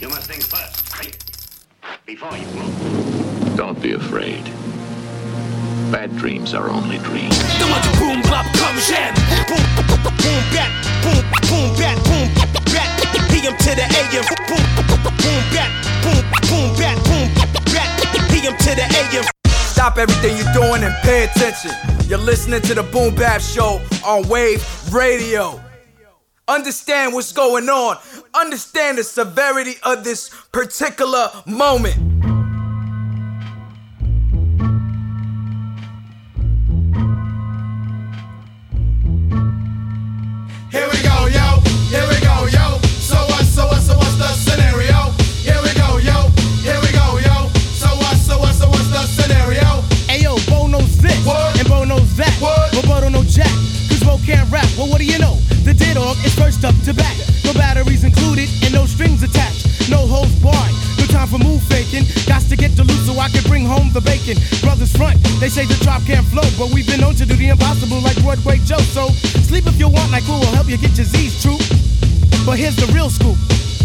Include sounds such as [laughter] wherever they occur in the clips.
You must think first, right? Before you move. Don't be afraid. Bad dreams are only dreams. The one boom bop come jam. Boom boom bat boom boom bat boom bat. PM to the AM. Boom boom bat boom boom bat boom bat. PM to the AM. Stop everything you're doing and pay attention. You're listening to the Boom Bap Show on Wave Radio. Understand what's going on. Understand the severity of this particular moment. Here we go, yo. Here we go, yo. So what, so what, so what's the scenario? Here we go, yo. Here we go, yo. So what, so what, so what's the scenario? Ayo, Bo knows this, What? and Bo knows that. What? But Bo Jack, can't rap. Well, what do you know? The dead dog is first up to bat. No batteries included, and no strings attached. No holes barred. No time for move faking. Got to get to loot so I can bring home the bacon. Brothers front, they say the drop can't flow, but we've been known to do the impossible like Broadway Joe. So sleep if you want, like who will help you get your Z's true. But here's the real scoop.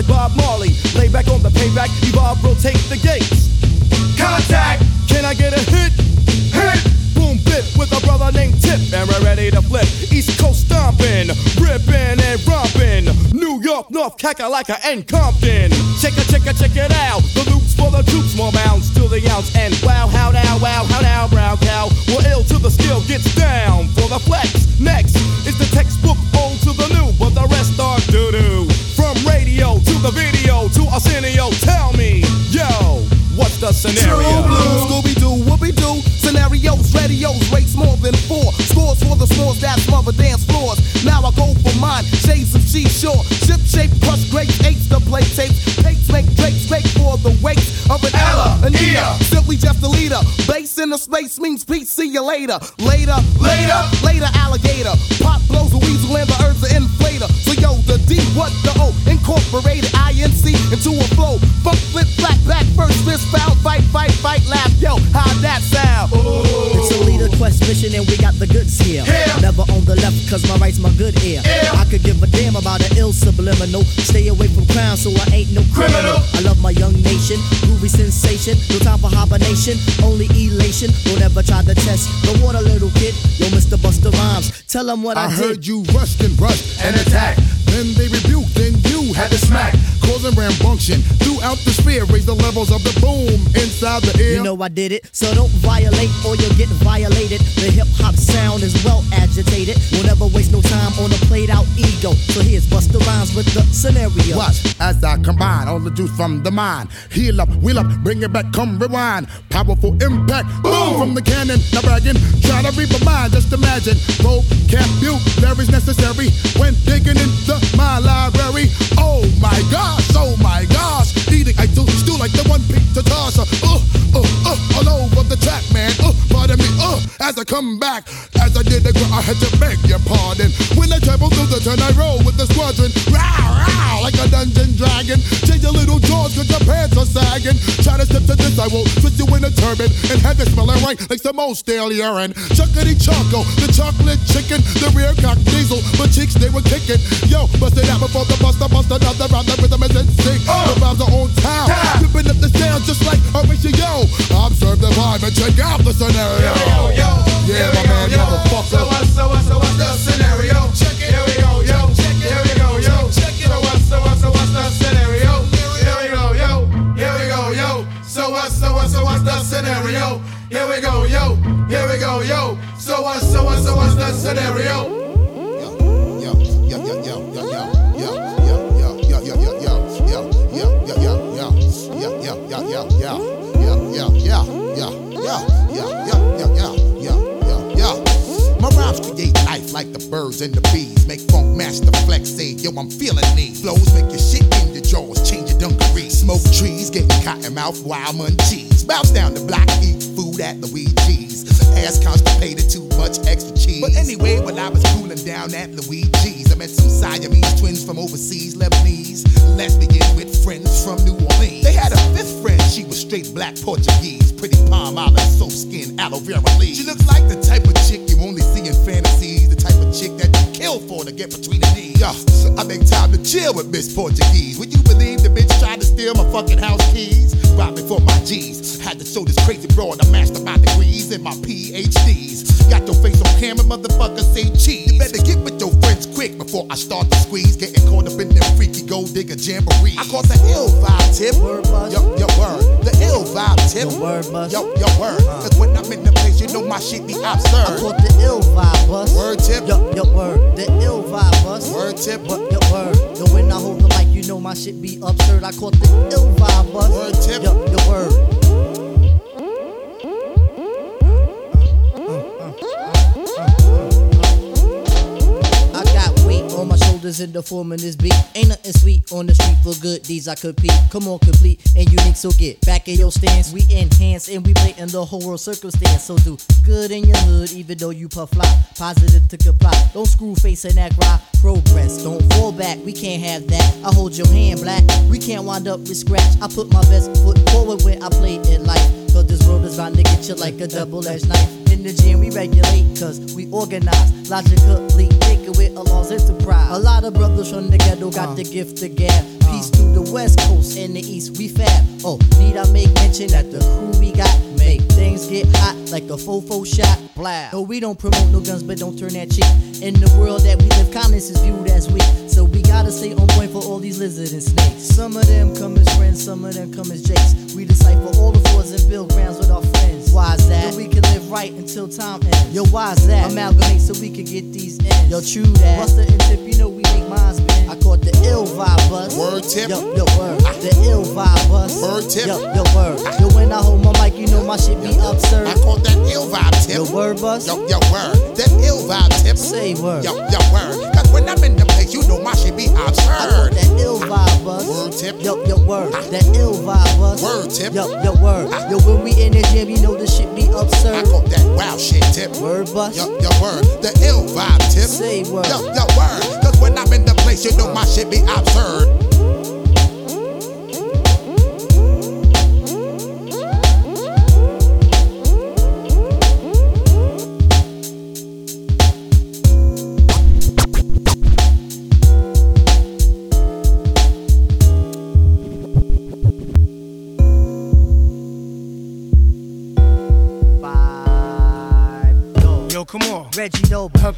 Like Bob Marley. Lay back on the payback, evolve, rotate the gates. Contact. Can I get a hit? Hit. Boom bip with a brother named Tip, and we're ready to flip. East Coast stomping, ripping and romping. New York, North Kakalaka and Compton. Check it, check it, check it out. The loops for the troops, more bounds to the ounce. And wow, how now, wow, how now, brown cow. We're ill till the skill gets down for the flex. Next the scenario? Scooby Doo, Whoopi Doo, scenarios, radios, rates more than four. Scores for the scores that smother dance floors. Now I go for mine, shades Ella, Ella, an Ea. Ea. Simply just a leader. Base in the space means peace, see you later. Later, Later. later, alligator. Pop blows a weasel and the herbs are inflator. So yo, the D, what the O? Incorporated INC into a flow. Funk, flip, flat, back, first, fist, foul, fight, fight, fight, laugh. Yo, how that sound? A and we got the goods here. Here. Never on the left cause my right's my good ear. Here. I could give a damn about an ill subliminal. Stay away from crime so I ain't no criminal. Criminal. I love my young nation, groovy sensation. No time for hibernation, only elation. Don't ever try to test the water, little kid. Yo, Mr. Busta Rhymes, tell them what I, I did. heard you rushed and rushed And attack. Then they rebuked, then you Had to smack. causing rambunctious throughout the sphere. Raise the levels of the boom inside the air. You know I did it, so don't violate or you'll get violated. The hip hop sound is well agitated. We'll never waste no time on a played out ego. So here's Busta Rhymes with the scenario. Watch as I combine all the juice from the mind. Heal up, wheel up, bring it back, come rewind. Powerful impact, boom from the cannon. Now bragging, try to read my mind. Just imagine, vocabulary's necessary when digging into my library. Oh my gosh, oh my gosh, eating I do still like the one pizza tosser. Uh, uh, uh, all over the track, man. Uh, pardon me, uh, as I come back, as I did the gr- I had to beg your pardon. When I travel through the turn, I roll with the squadron. Row, row, like a dungeon dragon. Change your little jaws, cause your pants are sagging. Try to step to this, I will twist you in a turban and have it smelling right like some old stale urine. Chuckity choco, the chocolate chicken, the rear cock diesel, but cheeks they were kicking. Yo, bust it out before the buster, bust another round, the rhythm is in sync. The rhymes are on time, flipping up the sound just like Horatio. Observe the vibe and check out the scenario. Yo, yo. Yeah, Here we my man, yo. motherfucker. So what, so what, so what's the scenario? Check it. Here we go, yo. Check it. Here we go, yo. Check it. So what, so what, so what's the scenario? Here we go, yo. Here we go, yo. So what, so what, so what's the scenario? Here we go, yo. Here we go, yo. So what, so what, so what's the scenario? My rhymes create life like the birds and the bees. Make funk master flex say yo, I'm feeling me. Flows make your shit in your jaws, change your dungarees. Smoke trees, getting cotton mouth, wild munchies. Bounce down the block, eat food at Luigi's. Ass constipated, too much extra cheese. But anyway, while I was cooling down at Luigi's, I met some Siamese twins from overseas, Lebanese. Let's begin with friends from New Orleans. They had a fifth friend, she was straight black Portuguese. Pretty palm olive, soap skin, aloe vera leaves. She looks like the type of chick Yo, I make time to chill with Miss Portuguese. Would you believe the bitch tried to steal my fucking house keys? Robbed me for my G's. Had to show this crazy broad I mastered my degrees and my PhDs. Got your face on camera, motherfucker, say cheese. You better get with your friends quick before I start to squeeze. Getting caught up in them freaky gold digger jamboree. I caught the ill vibe tip. Word buzz. Yo, yo, word. The ill vibe tip. The word buzz. Yo, yo, word. Cause when I'm in the place, you know my shit be absurd. I caught the ill vibe bus. Word tip. Yo, yo, word. The ill vibe bus. Word tip. What, yo, word. Yo, when I hold the mic, you know my shit be absurd. I caught the ill vibe bus. Word tip. I got weight on my shoulders in the form of this beat. Ain't nothing sweet on the street for good deeds I compete. Come on, complete unique, so get back in your stance. We enhance and we play in the whole world circumstance. So do good in your hood, even though you puff flop. Positive to comply. Don't screw face and act right. Progress, don't fall back. We can't have that. I hold your hand, black. We can't wind up with scratch. I put my best foot forward when I play it life. Cause this world is bound to get you like a double-edged knife. In the gym, we regulate, cause we organize. Logically, thinking with a lost enterprise. A lot of brothers from the ghetto got uh. the gift to gab. Peace to the west coast and the east, we fab. Oh, need I make mention that the crew we got make things get hot like a fofo shot. Blah. No, we don't promote no guns, but don't turn that cheek. In the world that we live, kindness is viewed as weak. So we gotta stay on point for all these lizards and snakes. Some of them come as friends, some of them come as jakes. We decipher all the flaws and build grounds with our friends. Why's that? So we can live right until time ends. Yo, why's that? Amalgamate so we can get these ends. Yo, true that. Buster and tip, you know we make minds bend. I caught the ill vibe bus. Word tip. Yo, yo, word. Ah. The ill vibe bus. Word tip. Yo, yo, word. Yo, when I hold my mic, you know my shit be absurd. I caught that ill vibe tip. Yo, word bus. Yo, yo, word. That ill vibe tip. Say word. Yo, yo, word. You know my shit be I caught that ill vibe bus. Word tip. Yo, yo, word. That ill vibe bus. Word tip. Yo, yo, word. Ah. Yo, when we in the gym, you know the shit be absurd. I caught that wow shit tip. Word bus. Yo, yo, word. The ill vibe tip. Say word. Yo, yo, word. Cause when I'm in the place, you know my shit be absurd.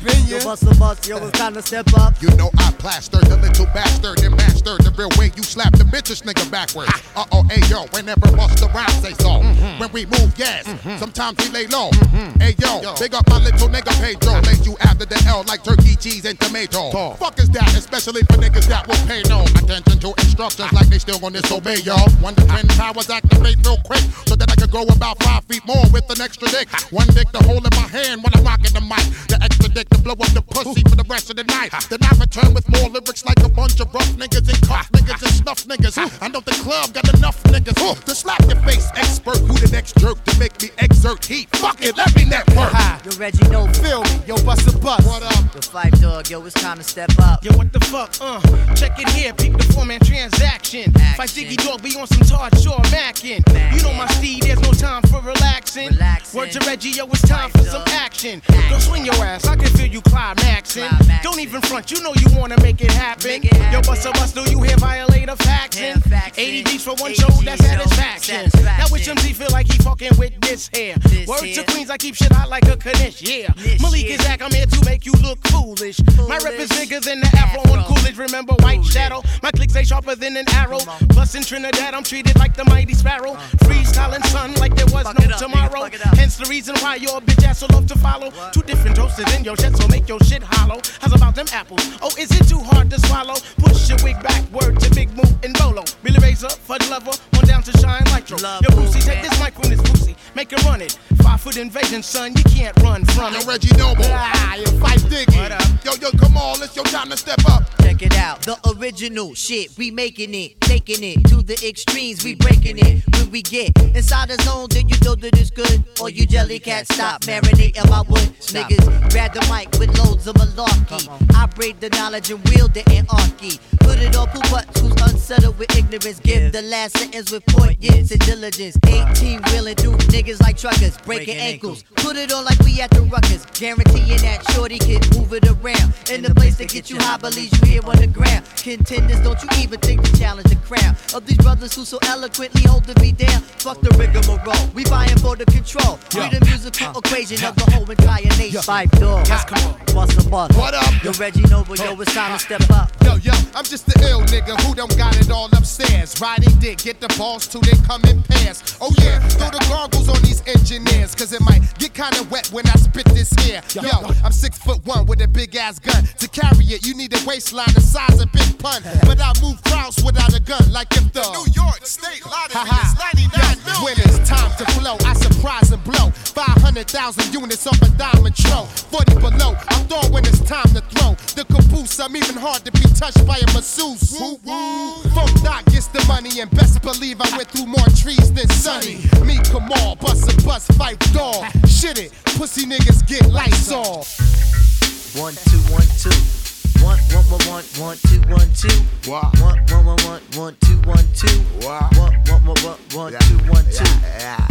Reggie Noble. Up in Yo, ya. bust a bust. Yo, it's time to step up. You know I plastered the little bastard and mastered the real way you slap the bitches nigga backwards. Uh oh, hey yo, whenever Busta Rhymes say so. When we move gas, sometimes we lay low. Hey yo, big up my little nigga Pedro. [laughs] Lay you after the L like turkey, cheese, and tomato. Fuck is that, especially for niggas that will pay no attention to instructions like they still gonna disobey y'all. One to twin powers activate real quick so that I can grow about five feet more with an extra dick. One dick to hold in my hand when I'm rocking the mic. The extra dick to blow up the pussy for the rest of the night. Then I return with more lyrics like a bunch of rough niggas and cuff niggas and snuff niggas. I know the club got enough niggas to slap your face expert. Who the next jerk to make me exert heat? Fuck it, let me network. Yo, Reggie Noble. Feel me. Yo, bust a bus. What up? Yo, Phife Dawg. Yo, it's time to step up. Yo, what the fuck? Uh, check it here, peep the four man transaction. Fight Diggy Dog, be on some Todd Shaw mackin'. You know my steed, there's no time for relaxing. Relaxing. Word to Reggie, yo, it's time for some action. Go swing your ass, I can feel you climaxing. Climaxing. Don't even front, you know you wanna make it happen. Make it Yo, happen. bust a bust, do you hear faxing? Hear faxing. 80 beats for one show, that's show, satisfaction. Now which satisfaction. MC feel like he fucking with this hair? This Word here. to Queens, I keep shit hot like a Kanish, yeah. This Malik is Zach, I'm here to make you look foolish. My rep is Foolish. bigger than the Afro on. Coolidge. Remember White Foolish. Shadow? My clicks ain't sharper than an arrow. Plus in Trinidad, I'm treated like the mighty sparrow. Uh-huh. Freestyling sun like there was Fuck no up, tomorrow. Hence the reason why your bitch ass so love to follow. What? Two different toasters in your shit, so make your shit hollow. How's about them apples? Oh, is it too hard to swallow? Push your wig back, word to Big Moo and Bolo. Billy Razor, Fudge Lover, on down to Shine Nitro. Love Yo, Brucey, movement. take this mic from this pussy. Make it run it. Five foot invasion, son, you can't run from Yo, it. Reggie Noble. Ah, you fight Diggy. What up? Yo, yo, come on, it's your time to step up. Check check it out. The original shit, we making it, taking it to the extremes, we breaking it. When we get inside the zone, then you know that it's good. Or you jelly cat stop marinating my wood. Niggas grab the mic with loads of malarkey. I break the knowledge and wield the anarchy. Put it on poop butts who's unsettled with ignorance. Give the last sentence with poignance and diligence. 18 wheeling through niggas like truckers, breaking ankles. Put it on like we at the ruckus. Guaranteeing that shorty can move it around. In the place to get you high, believe you here on the ground. Contenders, don't you even think to challenge the crown of these brothers who so eloquently hold the beat down. Fuck the rigmarole. We vying for the control. We the musical uh. equation of the whole entire nation. Five dogs. The buzz? What up? Yo, Reggie Noble, yo, it's time to step up. Yo, yo, I'm just the ill nigga who don't got it all upstairs. Riding dick, get the balls too, they come in pairs. Oh yeah, throw the goggles on these engineers, cause it might get kinda wet when I spit this here. Yo, I'm six foot one with a big ass gun. To carry it, you need a waistline the size of Big Pun. [laughs] But I move crowds without a gun, like if the New York State Lottery is 99 million. When it's time to flow, I surprise and blow. 500,000 units off a diamond tro. 40 below, I'm throwing when it's time to throw. The caboose, I'm even hard to be touched by a masseuse. Woo woo. Funk Doc gets the money, and best believe I went through more trees than Sunny. Me, Kamal, bust a fight dog. Shit it, pussy niggas get lights off. One, two, one, two. One, one, one, one, one, two, one, two. Wow. One, one, one, one, one, two, one, two. Wow. One, one, one, one, one, two, one, two.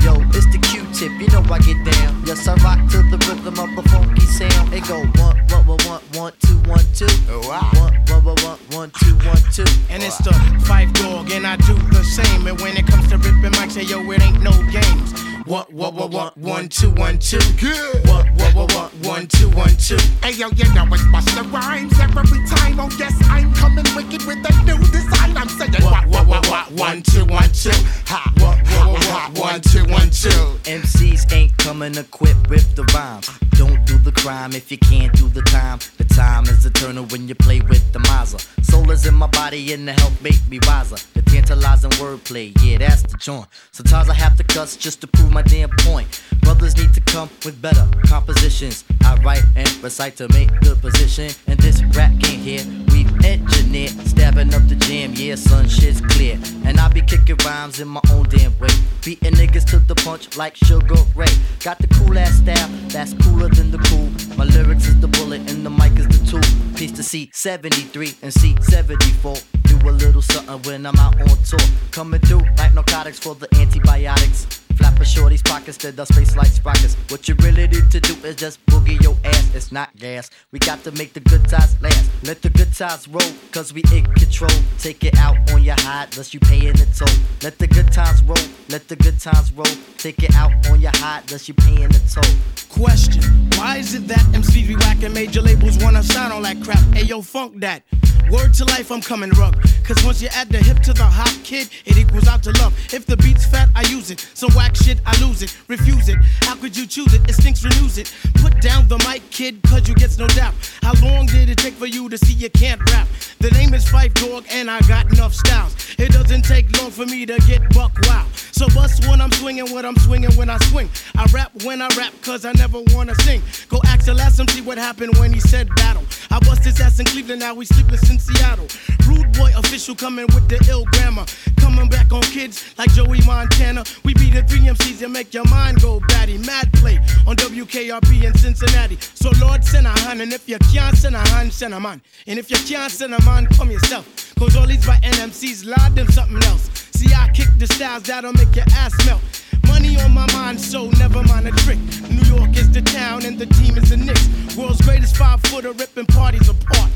Yo, it's the Q-tip, you know I get down. Yes, I rock to the rhythm of the funky sound. It go one, one, one, one, one, two, one, two. Wow. One, one, one, one, one, two, one, two. And it's the Phife Dawg, and I do the same. And when it comes to ripping mics, say yo, it ain't no games. One, one, one, one, one, two, one, two. Good. One, one, one, one, one, two, one, two. Hey yo, you know it's Busta Rhymes every time. Oh yes, I'm coming wicked with a new design. I'm saying One, one, one, one, one, two, one, two. ha, one, one, one, one, two, one, two. MCs ain't coming equipped with the rhymes. Don't do the crime if you can't do the time. The time is eternal when you play with the miser. Soul is in my body and the help make me wiser. The tantalizing wordplay, yeah, that's the joint. Sometimes I have to cuss just to prove my damn point. Brothers need to come with better compositions. I write and recite to make good position. And this rap can't hear. We've engineered, stabbing up the jam, yeah, son, shit's clear. And I be kicking rhymes in my own damn way. Beating niggas to the punch like Sugar Ray. Got the cool ass style, that's cooler than the cool. My lyrics is the bullet and the mic is the tool. Piece to C73 and C74. Do a little something when I'm out on tour. Coming through like narcotics for the antibiotics. Flap a shorty's pockets to the space like sprockets. What you really need to do is just boogie your ass. It's not gas. We got to make the good times last. Let the good times roll, cause we in control. Take it out on your hide, unless you paying the toll. Let the good times roll, let the good times roll. Take it out on your hide, unless you paying the toll. Question Why is it that MCs be whacking major labels wanna sign all that crap? Hey yo, funk that. Word to life, I'm coming rug. Cause once you add the hip to the hop kid, it equals out to love. If the beat's fat, I use it. Some whack shit, I lose it. Refuse it. How could you choose it? It stinks, renews it. Put down the mic, kid, cause you gets no doubt. How long did it take for you to see you can't rap? The name is Phife Dawg, and I got enough styles. It doesn't take long for me to get buck wow. So bust when I'm swinging, what I'm swinging when I swing. I rap when I rap, cause I never wanna sing. Go ask the last see what happened when he said battle. I bust his ass in Cleveland, now we sleepless in Seattle. Rude boy official coming with the ill grammar. Coming back on kids like Joey Montana. We be the three and make your mind go batty. Mad play on WKRP in Cincinnati. So Lord send a hand, and if you can't send a hand, send a man. And if you can't send a man, come yourself. Cause all these right NMCs, lord them something else. See, I kick the styles that'll make your ass melt. Money on my mind, so never mind a trick. New York is the town and the team is the Knicks. World's greatest five footer ripping parties apart.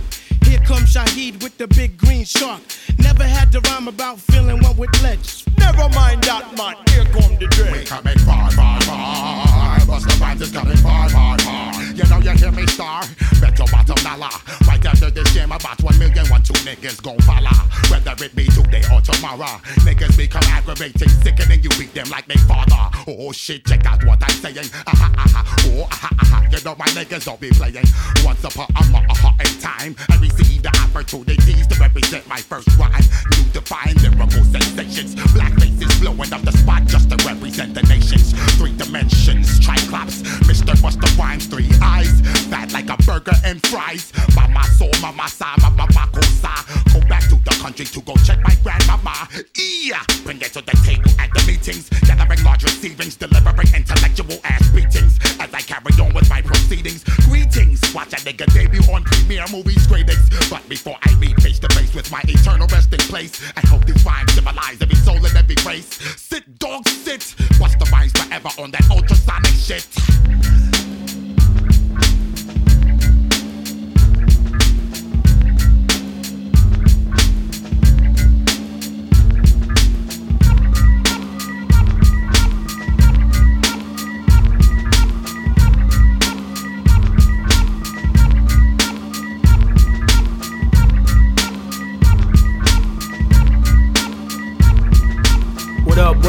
Here comes Shaheed with the big green shark. Never had to rhyme about feeling one with ledge. Never mind that, man. Here come the We drink. coming far, far, far. Busta Rhymes is coming far, far, far. You know you hear me star. Bet your bottom dollar. Right after this game, about one million, one two niggas gon' follow. Whether it be today or tomorrow, niggas become aggravating, sickening. You beat them like they father. Oh shit, check out what I'm saying. Aha, aha, oh, aha, aha. You know my niggas don't be playing. Once upon a mo- a hot in time, I received the opportunities to represent my first rhyme. New define lyrical sensations. Black faces blowing up the spot just to represent the nations. Three dimensions, triclops. Mr. Busta Rhymes, three eyes. Fat like a burger and fries. Mama soul, mama sa, mama mako sa. Go back to the country to go check my grandmama. Yeah, bring it to the table at the meetings, gathering large receivings, delivering intellectual ass beatings as I carry on with my proceedings. Greetings, watch a nigga debut on premiere movie screenings. But before I meet face to face with my eternal resting place, I hope these rhymes civilize every soul and every race. Sit, dog, sit. Watch the rhymes forever on that ultrasonic shit.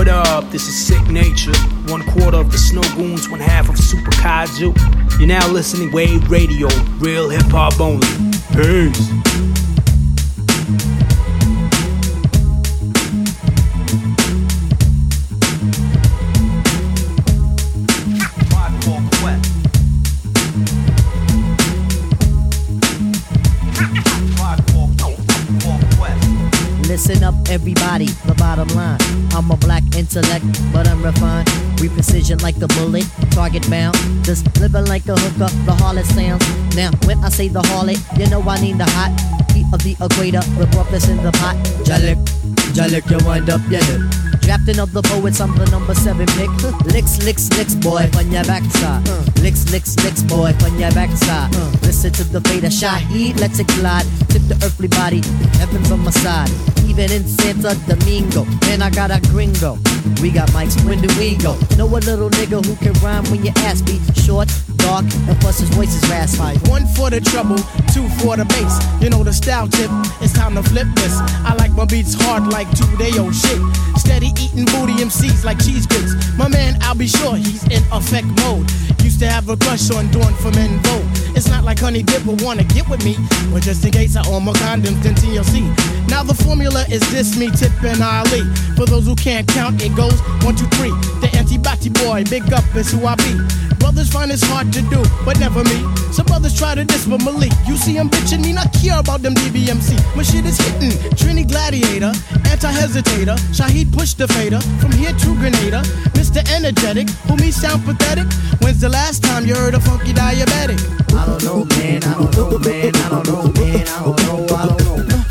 What up. This is Sicknature. One quarter of the Snow Goons, one half of Super Kaiju. You're now listening Wave Radio, real hip hop only. Peace. Listen up, everybody. The bottom line. I'm a black intellect, but I'm refined. We precision like the bullet, target bound. Just living like a hooker, the harlot sounds. Now, when I say the harlot, you know I need the hot heat of the equator. The that's in the pot. Jalik, Jalik, you wind up hip. Drafting of the poets, I'm the number seven pick. [laughs] Licks, licks, licks, boy, on your backside. Uh. Licks, licks, licks, boy, on your backside. Uh. Listen to the fate of Shaheed, let's it glide. Tip the earthly body, heaven's on my side. Even in Santo Domingo, man, I got a gringo. We got mics, when do we go? Know a little nigga who can rhyme when your ass be short, dark, and plus his voice is raspy. One for the trouble, two for the bass. You know the style tip, it's time to flip this. I like my beats hard like two day old shit. Steady eating booty MCs like cheese grits. My man, I'll be sure he's in effect mode. Used to have a crush on Dawn from En Vogue. It's not like Honey Dip will wanna get with me, but just in case I own my condoms, then TLC. Now the formula is this: me, Tip, and Ali. For those who can't count, it goes one, two, three. The anti-body boy, big up is who I be. Brothers find it's hard to do, but never me. Some brothers try to diss, but Malik, you see I'm bitching me, not care about them DBMC. My shit is hitting. Trini Gladiator, anti-hesitator, Shaheed push the fader, from here to Grenada. Mr. Energetic, who me sound pathetic. When's the last time you heard a funky diabetic? I don't know, man, I don't know, man, I don't know, man, I don't know, I don't know.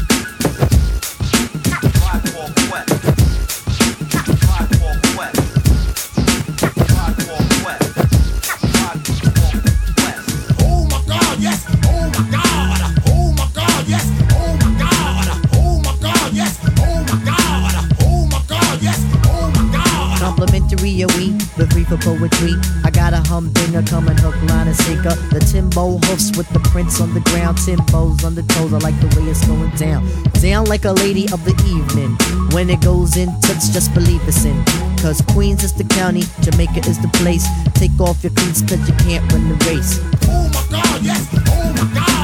For poetry. I got a humdinger coming hook, line, and sinker. The Timbo hoofs with the prints on the ground. Timbos on the toes, I like the way it's going down. Down like a lady of the evening. When it goes in, toots just believe it's in. Cause Queens is the county, Jamaica is the place. Take off your cleats cause you can't win the race. Oh my God, yes. Oh my God.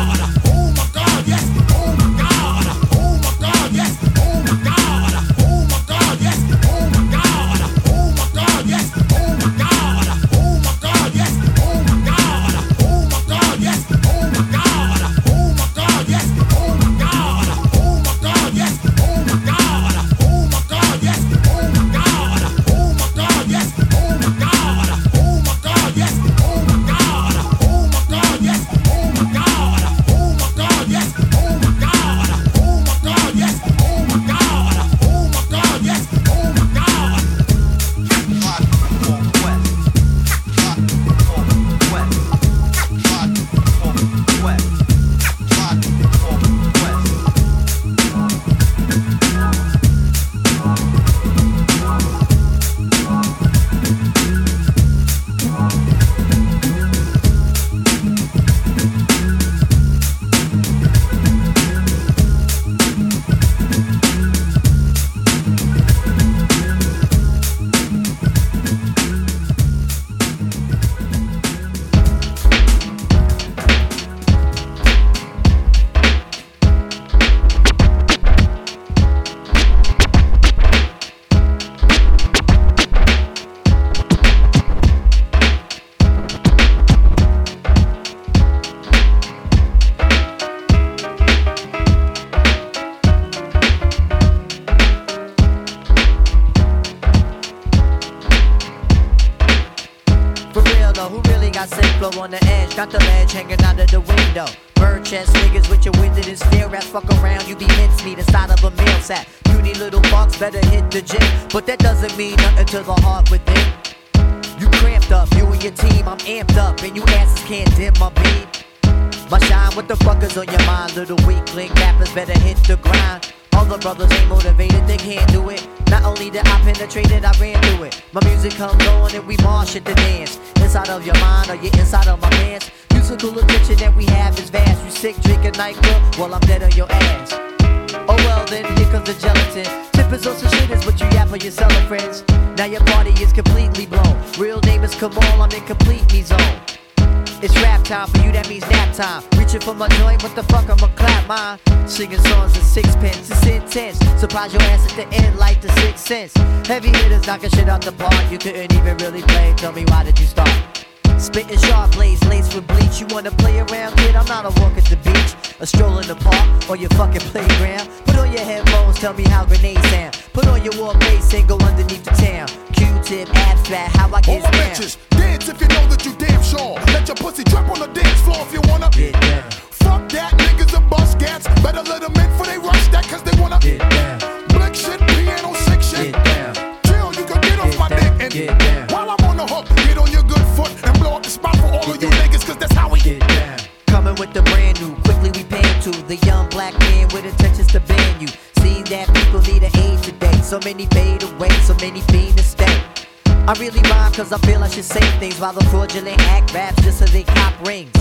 Got the ledge hanging out of the window. Bird chest niggas with your winded and stare ass fuck around, you be mincemeat inside of a meal sack. Puny little bucks better hit the gym, but that doesn't mean nothing to the heart within. You cramped up, you and your team, I'm amped up, and you asses can't dim my beam. My shine, what the fuck is on your mind? Little weakling rappers better hit the grind. All the brothers ain't motivated, they can't do it. Not only did I penetrate it, I ran through it. My music comes on and we march at the dance. Inside of your mind or you inside of my pants. Musical attention that we have is vast. You sick, drinking nightclub while I'm dead on your ass. Oh well, then here comes the gelatin. Tippers on some shitters, but you yap for your cellar friends. Now your party is completely blown. Real name is Kamal, I'm in complete me zone. It's rap time for you, that means nap time. Reaching for my joint, what the fuck, I'ma clap mine. Singing songs in sixpence, it's intense. Surprise your ass at the end like the sixth sense. Heavy hitters knocking shit out the park, you couldn't even really play. Tell me why did you start? Spitting sharp blades laced with bleach. You wanna play around, kid? I'm not a walk at the beach, a stroll in the park, or your fucking playground. Put on your headphones, tell me how grenades sound. Put on your war face and go underneath the town. Q-tip, abstract, how I get All my down. bitches, dance if you know that you damn sure. Let your pussy drop on the dance floor if you wanna. Get down. Fuck that, niggas are bust gats. Better let them in for they rush that, cause they wanna. Get down. Blick shit, piano sick shit. Get down. Chill, you can get off Get my down, dick and get down. while I'm on the hook, get on your good foot and blow up the spot for all of you niggas, cause that's how we Get down. Coming with the brand new, quickly we pan to the young black man with intentions to ban you. See that people need an aid today. So many fade away, so many fiend to stay. I really rhyme cause I feel I should say things while the fraudulent act raps just so they cop rings.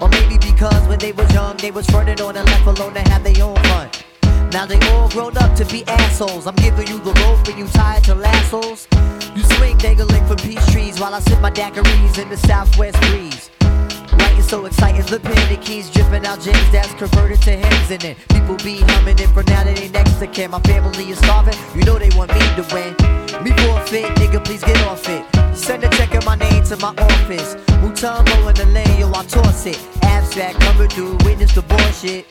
Or maybe because when they was young, they was fronted on and left alone to have their own fun. Now they all grown up to be assholes. I'm giving you the rope and you tied to lassos. You swing dangling from peach trees while I sip my daiquiris in the southwest breeze. Writing so exciting, the panic keys dripping out gems that's converted to hymns and then people be humming it for now that they next to kin. My family is starving, you know they want me to win. Me forfeit, nigga, please get off it. Send a check in my name to my office. Mutombo in the lane, yo, I toss it. Abstract coming through, witness the bullshit.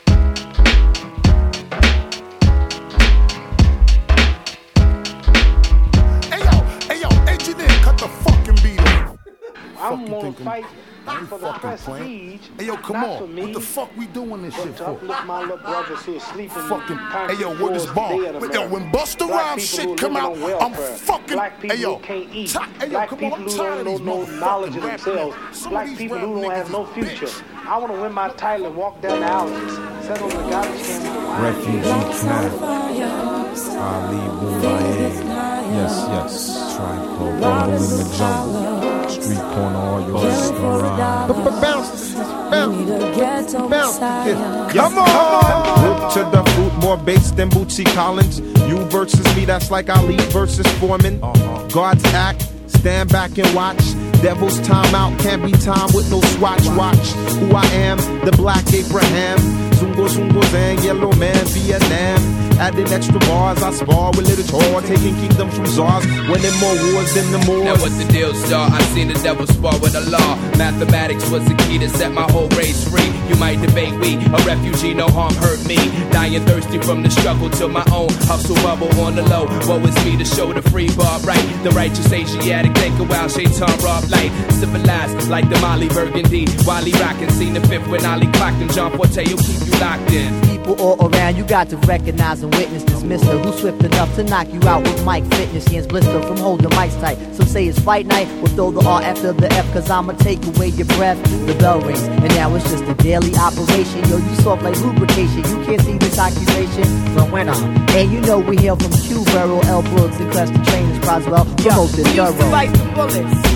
Hey yo, hey yo, engineer, cut the fucking beat off. I'm Fucking gonna thinking- fight for the fucking prestige. playing. Hey yo, come not on. Me, what the fuck we doing this shit for? uplift my little brothers here sleeping. Fucking, in hey yo, concrete what is floors ball? today Yo, when Busta Black Rhymes shit come out, on I'm fucking. Hey yo, who can't eat. hey yo, Black come people on, I'm who tired don't of know these no knowledge of motherfucking rap themselves. niggas. Black people who don't have no future. I want to win my title and walk down the alleys. Settle the garbage can with the wine. Refugee camp. Ali Bomaye. Yes, yes. Tribe called Rumble in the Jungle. Street corner, all your restaurant. Bounce, bounce, bounce. Come on! Root to the fruit, more bass than Bootsy Collins. You versus me, that's like Ali versus Foreman. Uh-huh. God's act, stand back and watch. Devil's time out, can't be time with no swatch. Watch who I am, the black Abraham. Zungo Zungo Zang, yellow man, Vietnam. Adding extra bars, I spar with little tor, taking kingdoms from czars, winning more wars than the Moors. Now what's the deal, star? I've seen the devil spar with the law. Mathematics was the key to set my whole race free. You might debate we, a refugee, no harm hurt me. Dying thirsty from the struggle to my own hustle bubble on the low. Woe is me to show the free bar right. The righteous Asiatic thinker while Shaitan rob light. Civilized like the Molly Burgundy. Wiley rockin', seen the fifth when Ali clocked and John Forte will keep you locked in. People all around, you got to recognize and witness this mister who's swift enough to knock you out with Mike Fitness. Hands blister from holding mics tight. Some say it's fight night, we'll throw the R after the F, cause I'ma take away your breath. The bell rings, and now it's just a daily operation. Yo, you soft like lubrication, you can't see this accusation from when on. And you know we hail from Q, Burrow, L. Brooks, and Creston Trainers, Croswell, promote this we used to thorough. the bullets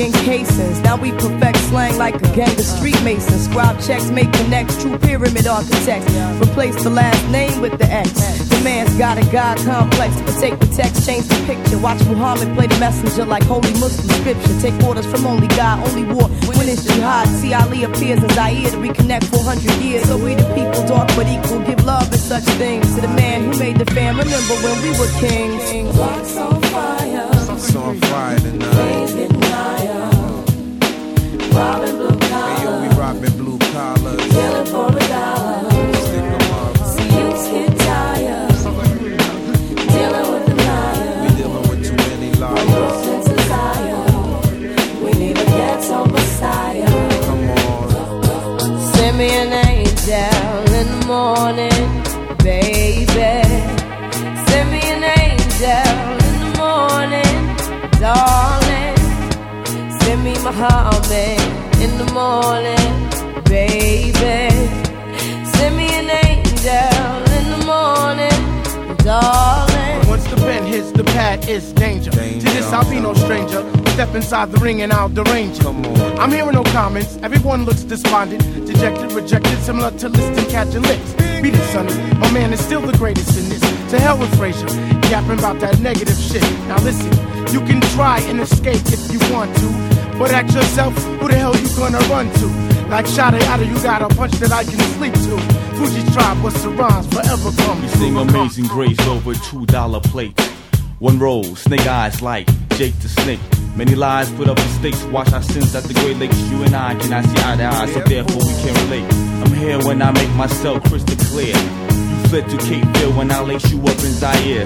the pigskin casings. Now we perfect slang like a gang of street masons. Scribe checks, make connects, true pyramid architects. Replace the last name with the X. The man's got a God complex. But take the text, change the picture. Watch Muhammad play the messenger like holy Muslim scripture. Take orders from only God, only war. When it's jihad, see Ali appears in Zaire to reconnect 400 years. So we the people, dark but equal, give love and such things to the man who made the fam. Remember when we were kings. Rocks on fire. It's on fire tonight. Robbing call me in the morning, baby. Send me an angel in the morning, darling. Once the pen hits the pad, it's danger. To this, I'll be no stranger. Step inside the ring and I'll derange it. I'm hearing no comments. Everyone looks despondent, dejected, rejected, similar to listing catching licks. Beat it, sonny. My man is still the greatest in this. To hell with Frazier, yapping about that negative shit. Now listen, you can try and escape if you want to, but ask yourself, who the hell you gonna run to? Like shot it out of you got a punch that I can sleep to. Fugee tribe, what's the rhymes forever come? We sing Amazing Grace over two dollar plates. One roll, snake eyes like Jake the Snake. Many lies put up for stakes. Wash our sins at the Great Lakes. You and I cannot see eye to eye, so therefore we can relate. I'm here when I make myself crystal clear. Fled to Cape Fear when I lace you up in Zaire.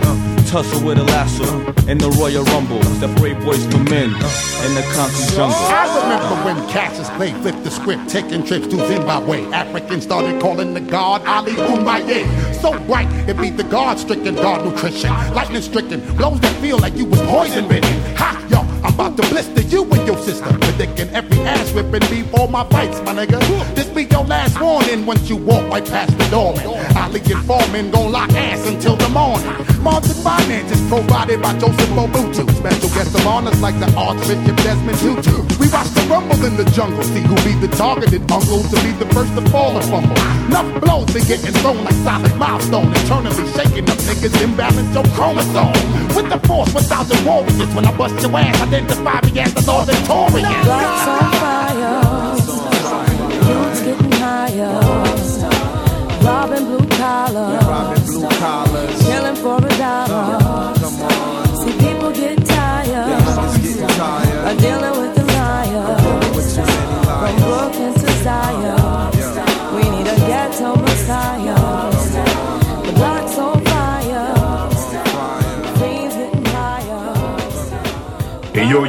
Tussle with a lasso in the Royal Rumble. Separate boys from men in the concrete jungle. I remember when Cassius Clay flipped the script, taking trips to Zimbabwe. Africans started calling the god Ali Umbaye. So bright, it beat the god stricken god nutrition. Lightning stricken, blows that feel like you was poison bitten. Ha, I'm about to blister you and your sister. Predicting every ass whipping before my fights, my nigga. This be your last warning once you walk right past the doorman. And Foreman gon' lock ass until the morning. Martin finances provided by Joseph Mobutu. Special guests of honors like the Archbishop Desmond Tutu. We watch the rumble in the jungle, see who be the targeted uncle to be the first to fall and fumble. Enough blows been getting thrown like solid milestone, eternally shaking up niggas, imbalance your chromosome. With the force, 1,000 warriors. When I bust your ass, identify me as the Northern Taurian.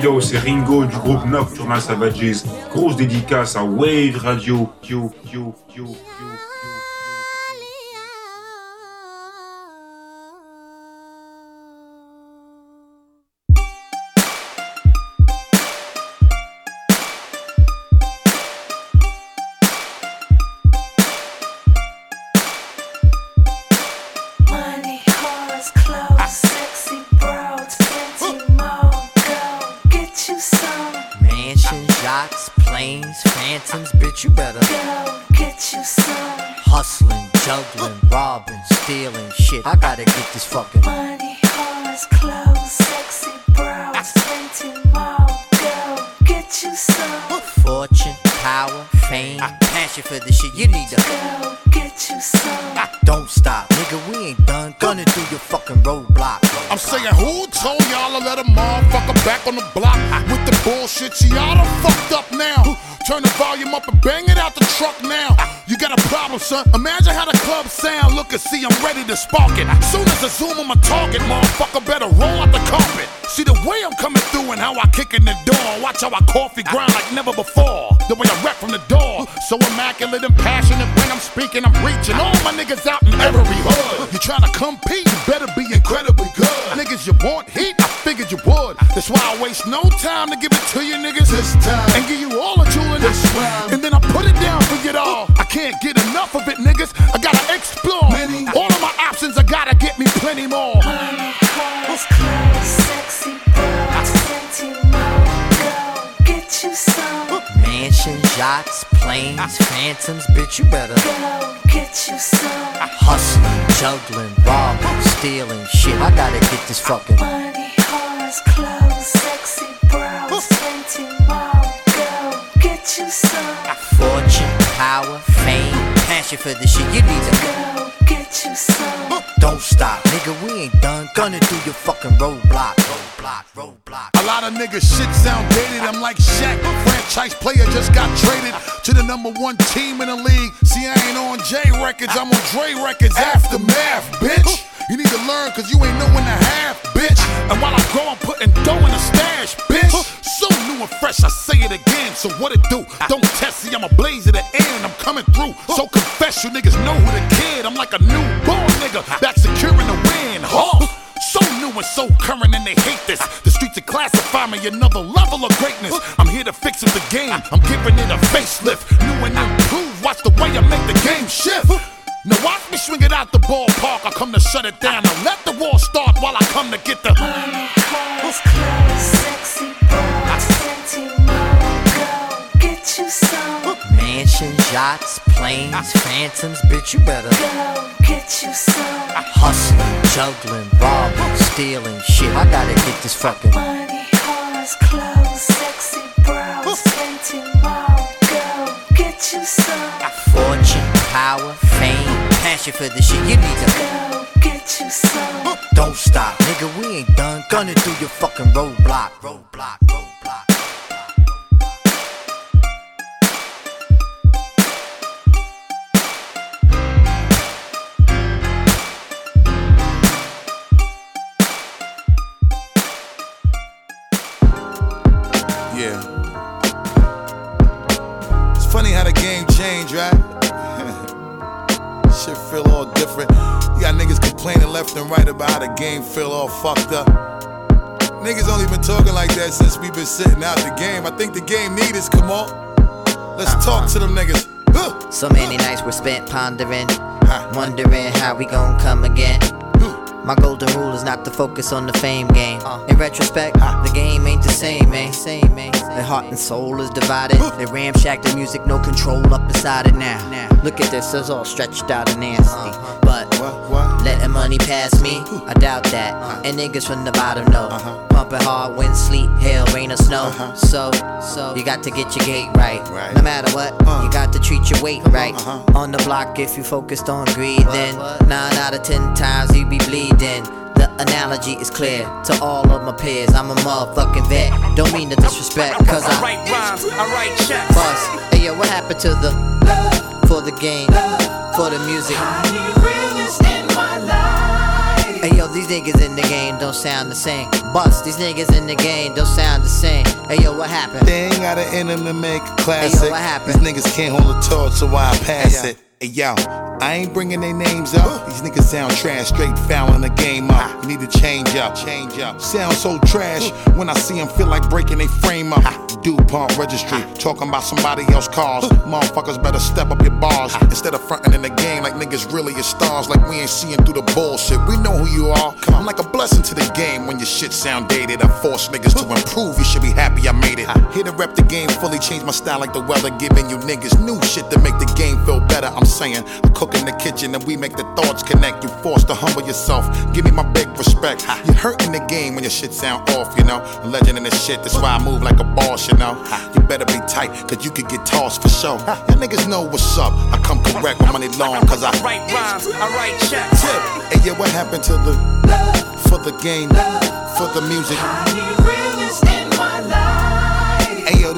Yo c'est Ringo du groupe Nocturnal Savages. Grosse dédicace à Wave Radio. Ready to spark it. Soon as I zoom on my target, motherfucker better roll out the carpet. See the way I'm coming through and how I kick in the door. Watch how I coffee grind like never before. The way I rap from the door. So immaculate and passionate when I'm speaking, I'm reaching all my niggas out in every hood. You tryna compete, you better be incredibly good. Niggas, you want heat? I figured you would. That's why I waste no time to give it to you niggas this time. And give you all the jewelry this round. And then I put it down for you all. I can't get enough of it, niggas. Mansions, yachts, planes, phantoms, bitch. You better Go get you some. hustling, juggling, robbing, stealing, shit. I gotta get this fucking. Money, cars, clothes, sexy bros, plenty more. Go get you some. Fortune, power, fame, passion for the shit. You need to Go. Don't stop, nigga. We ain't done. Gunning through your fucking roadblock, roadblock, roadblock. A lot of niggas shit sound dated. I'm like Shaq, franchise player just got traded to the number one team in the league. See, I ain't on J Records, I'm on Dre Records. Aftermath, bitch. You need to learn cause you ain't know when to have, bitch. And while I go, I'm putting dough in the stash, bitch. So new and fresh, I say it again. So what it do? Don't test, me, I'm a blaze at the end. I'm coming through. So confess, you niggas know who the kid. I'm like a newborn nigga back securing the win. Huh? So new and so current, and they hate this. The streets are classify me another level of greatness. I'm here to fix up the game. I'm giving it a facelift, new and improved. Watch the way I make the game shift. Now watch me swing it out the ballpark. I come to shut it down. Now let the war start while I come to get the money, cars, clothes, sexy. You some. Mansions, yachts, planes, phantoms, bitch, you better Go get you some. hustling, juggling, robbing, stealing, shit. I gotta get this fucking Money, cars, clothes, sexy bras, plenty more. Go get you some. fortune, power, fame, passion for the shit. You need to Go get you some. don't stop, nigga. We ain't done gunning through your fucking roadblock, roadblock, roadblock. Complaining left and right about how the game feel all fucked up. Niggas only been talking like that since we been sitting out the game. I think the game need us, come on. Let's uh-huh. talk to them niggas. Huh. So many nights were spent pondering, wondering how we gon' come again. My golden rule is not to focus on the fame game. Uh. In retrospect, the game ain't the same, man. Same, man. Their heart and soul is divided. They ramshack the music, no control up inside it now. Look at this, it's all stretched out and nasty. Uh-huh. But letting money pass me, I doubt that. Uh-huh. And niggas from the bottom know. Uh-huh. Pumping hard, wind, sleet, hail, rain, or snow. Uh-huh. So, so you got to get your gate right. No matter what, you got to treat your weight right. On the block, if you focused on greed, then nine out of ten times you be bleeding. The analogy is clear to all of my peers. I'm a motherfucking vet. Don't mean to disrespect, cause I write rhymes, I write checks. bust. Hey yo, what happened to the love for the game, for the music? Hey yo, these niggas in the game don't sound the same. Bust, these niggas in the game don't sound the same. Hey yo, what happened? They ain't got an them to make a classic. Hey, yo, what happened? These niggas can't hold a torch, so why I pass it? Hey yo, I ain't bringing their names up. These niggas sound trash, straight fouling the game up. You need to change up, change up. Sound so trash when I see them feel like breaking their frame up. DuPont registry, talking about somebody else's cars. Motherfuckers better step up your bars instead of fronting in the game like niggas really is stars. Like we ain't seeing through the bullshit. We know who you are. I'm like a blessing to the game when your shit sound dated. I force niggas to improve. You should be happy I made it. Here to rep the game fully, change my style like the weather, giving you niggas new shit to make the game feel better. I'm saying, I cook in the kitchen and we make the thoughts connect. You forced to humble yourself. Give me my big respect. You hurting the game when your shit sound off, you know. A legend in this shit, that's why I move like a boss, you know. You better be tight, cause you could get tossed for sure. Y'all niggas know what's up. I come correct with money long, cause I write rhymes, I write checks. Hey, yeah, what happened to the love for the game, love for the music?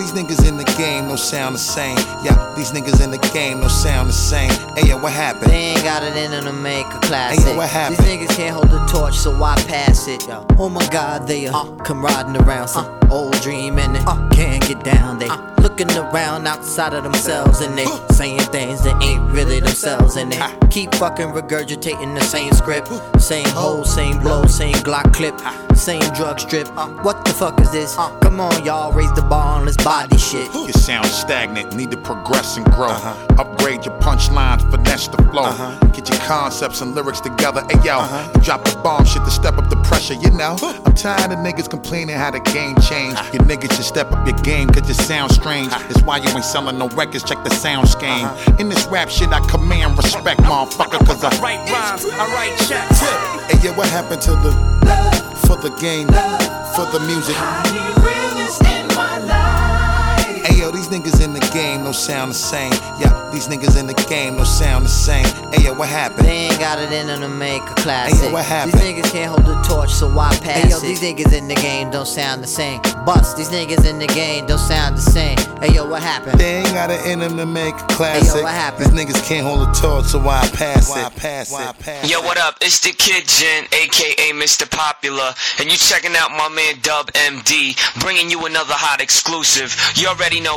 Yo, these niggas in the game don't sound the same. Yeah, these niggas in the game don't sound the same. Hey yo, what happened? They ain't got it in them to make a classic. Hey, yo, what happened? These niggas can't hold the torch, so why pass it? Oh my god, they uh, come riding around some old dream and uh, get down. They looking around outside of themselves and they saying things that ain't really themselves. And they keep fucking regurgitating the same script. Same hole, same blow, same Glock clip, same drug strip. What the fuck is this? Come on, y'all, raise the bar on this body shit. You sound stagnant, need to progress and grow. Uh-huh. Upgrade your punchlines, finesse the flow. Uh-huh. Get your concepts and lyrics together. Hey yo, uh-huh. you drop the bomb shit to step up the pressure, you know. I'm tired of niggas complaining how the game changed. Ah. You niggas should step up your game, cause you sound strange. That's why you ain't selling no records, check the sound scheme. Uh-huh. In this rap shit, I command respect, motherfucker, cause I write rhymes, I write checks. Hey yeah, what happened to the love for the game, for the music? Hey yo, these niggas in the game don't sound the same. Yeah, these niggas in the game don't sound the same. Hey yo, what happened? They ain't got it in them to make a classic. Hey, yo, what happened? These niggas can't hold the torch, so why pass hey, yo, these niggas in the game don't sound the same. Bust, these niggas in the game don't sound the same. Hey yo, what happened? They ain't got it in them to make a classic. Hey, yo, what happened? These niggas can't hold a torch, so why I pass it? Pass it. Yo, what up? It's the Kid Gen, aka Mr. Popular, and you checking out my man Dub MD, bringing you another hot exclusive. You already know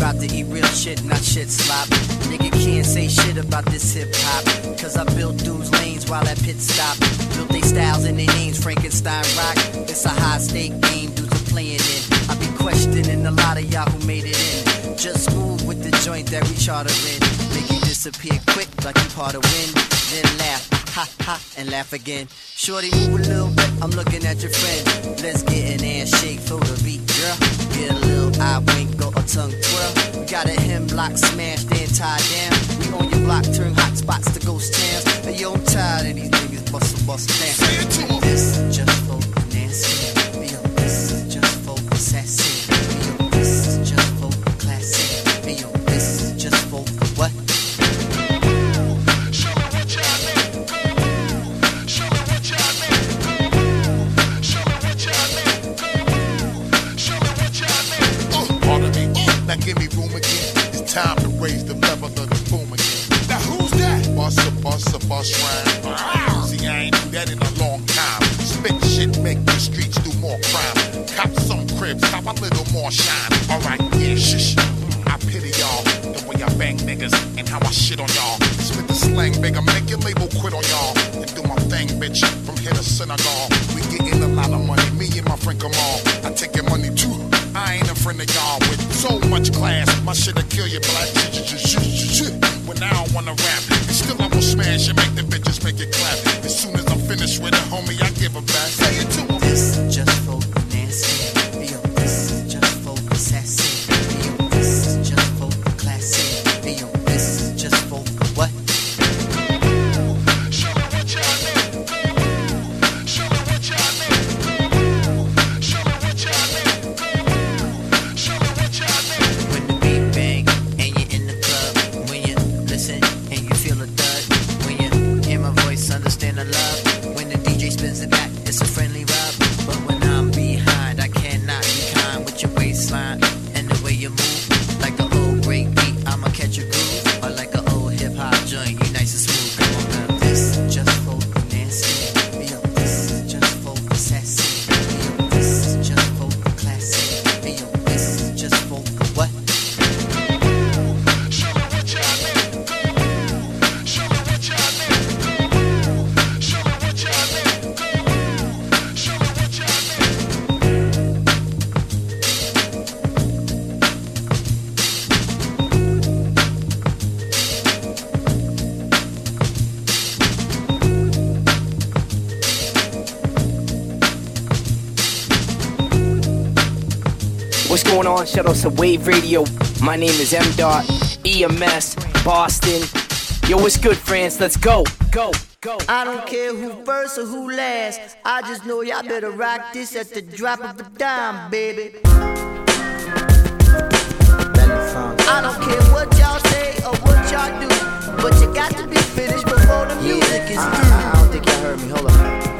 Show me what y'all know. Show me what y'all know. slop. Nigga can't say shit about this hip hop. Cause I built dudes lanes while at pit stop. Built they styles and their names, Frankenstein rock. It's a high stake game, dudes are playing in. I be questioning a lot of y'all who made it in. Just move with the joint that we charter in. Make you disappear quick like you part of wind. Then laugh, ha ha, and laugh again. Shorty, move a little bit, I'm looking at your friend. Let's get an ass shake for the beat, girl. Get a little eye wink or a tongue twirl. We got a hem block smashed and tied down. We on your block, turn hot spots to ghost towns. Hey, yo, I'm tired of these niggas bustin' bustin' down. This is just going on? Shout out to Wave Radio. My name is M. Dot EMS Boston. Yo, what's good, friends? Let's go, go, go. I don't care who first or who last. I just know y'all better rock this at the drop of a dime, baby. I don't care what y'all say or what y'all do, but you got to be finished before the music is through. I don't think y'all heard me. Hold on.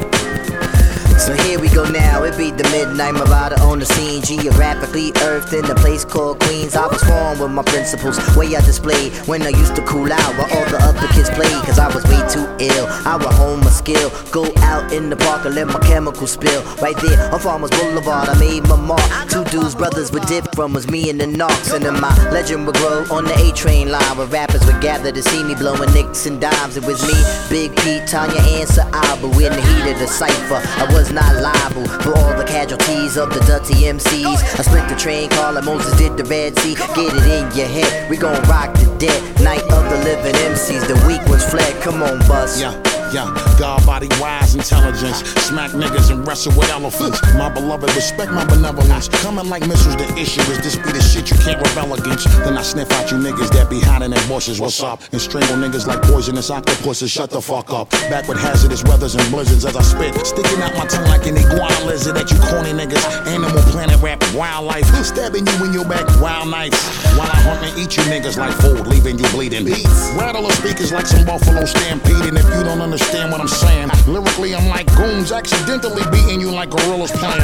So here we go now, it be the midnight Marauder on the scene. Geographically earthed in a place called Queens. I was born with my principles, way I displayed When I used to cool out while all the other kids played Cause I was way too ill, I would hone my skill. Go out in the park and let my chemicals spill. Right there on Farmers Boulevard, I made my mark. Two dudes, brothers would dip from was me and the knocks And then my legend would grow on the A-train line Where rappers would gather to see me blowing nicks and dimes. It was me, Big Pete, Tanya, and Sa'abu In the heat of the cypher, I was not liable For all the casualties of the dirty MCs I split the train car like Moses did the Red Sea. Get it in your head, we gon' rock the dead Night of the living MCs, the weak ones fled Come on, bus. Yeah, yeah, God body wise intelligence. Smack niggas and wrestle with elephants. My beloved, respect my benevolence. Coming like missiles, the issue is this be the shit you can't rebel against. Then I sniff out you niggas that be hiding in bushes. What's up? And strangle niggas like poisonous octopuses. Shut the fuck up. Back with hazardous weathers and blizzards as I spit. Sticking out my tongue like an iguana lizard at you corny niggas. Animal planet rap, wildlife. Stabbing you in your back, wild nights. While I hunt and eat you niggas like food, leaving you bleeding. Rattle the speakers like some buffalo stampede. And if you don't understand what I'm saying, lyrically I'm like goons accidentally beating you like gorillas playing.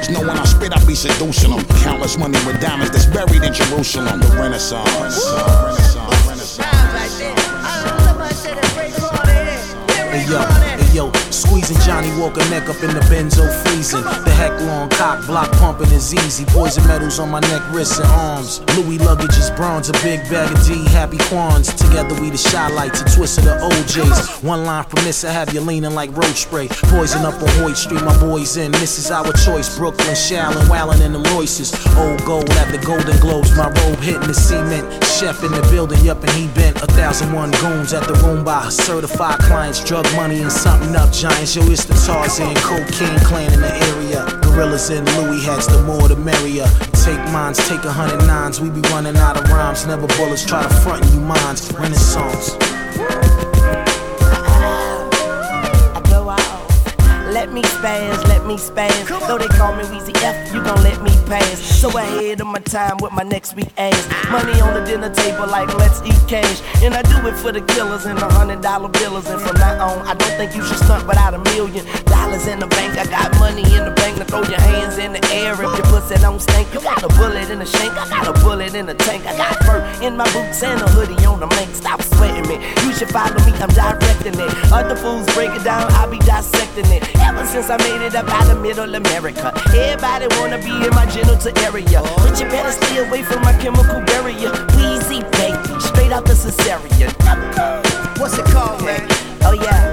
Just know when I spit, I be seducing them. Countless money with diamonds that's buried in Jerusalem. The Renaissance. Renaissance. Renaissance. Renaissance. Hey yo, hey stereo. Squeezing Johnny Walker neck up in the benzo freezing. The heck long cock block pumping is easy. Poison metals on my neck, wrists, and arms. Louis luggage is bronze, a big bag of D, happy quans. Together we the shy lights, a twist of the OJs. One line from this, I have you leaning like road spray. Poison up on Hoyt Street, my boys in. This is our choice. Brooklyn, Shallon, Wallin, and the Royces. Old gold at the Golden Globes, my robe hitting the cement. Chef in the building, yup, and he bent. A thousand one goons at the room by certified clients. Drug money and something up giants. Yo, it's the Tarzan, cocaine clan in the area. Gorillas and Louis hats, the more the merrier. Take mines, take a hundred nines. We be running out of rhymes. Never bullets try to front you minds. Renaissance. Let me spaz, let me spaz. Though they call me Weezy F, you gon' let me pass. So ahead of my time with my next week ass. Money on the dinner table like let's eat cash. And I do it for the killers and the hundred dollar billers. And from now on, I don't think you should stunt without a million dollars in the bank. I got money in the bank to throw your hands in the air if your pussy don't stink. You got a bullet in the shank, I got a bullet in the tank. I got fur in my boots and a hoodie on the mink. Stop sweating me. You should follow me, I'm directing it. Other fools break it down, I be dissecting it. Ever since I made it up out of middle America, everybody wanna be in my genital area. But you better stay away from my chemical barrier. Weezy baby, straight out the cesarean. What's it called, man? Oh yeah,